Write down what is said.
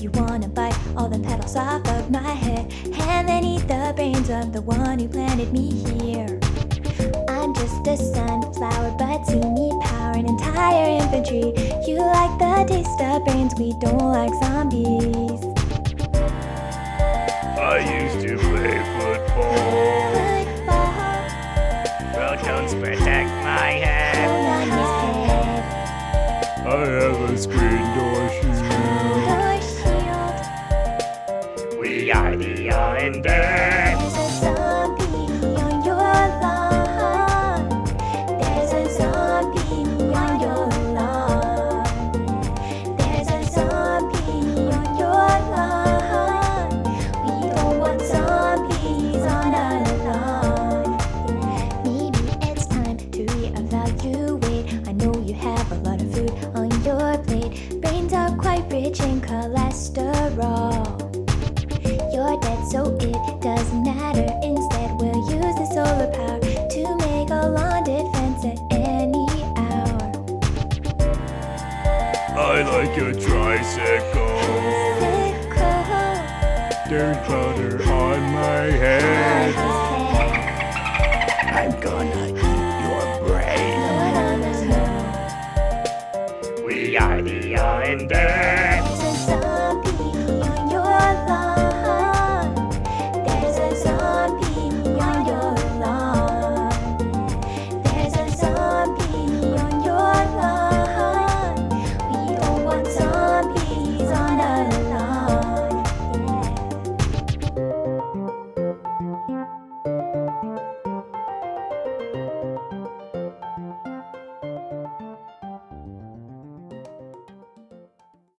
You wanna bite all the petals off of my head, and then eat the brains of the one who planted me here. I'm just a sunflower, but see me power an entire infantry. You like the taste of brains, we don't like zombies. I used to play are quite rich in cholesterol. I like a tricycle. Sickle There's butter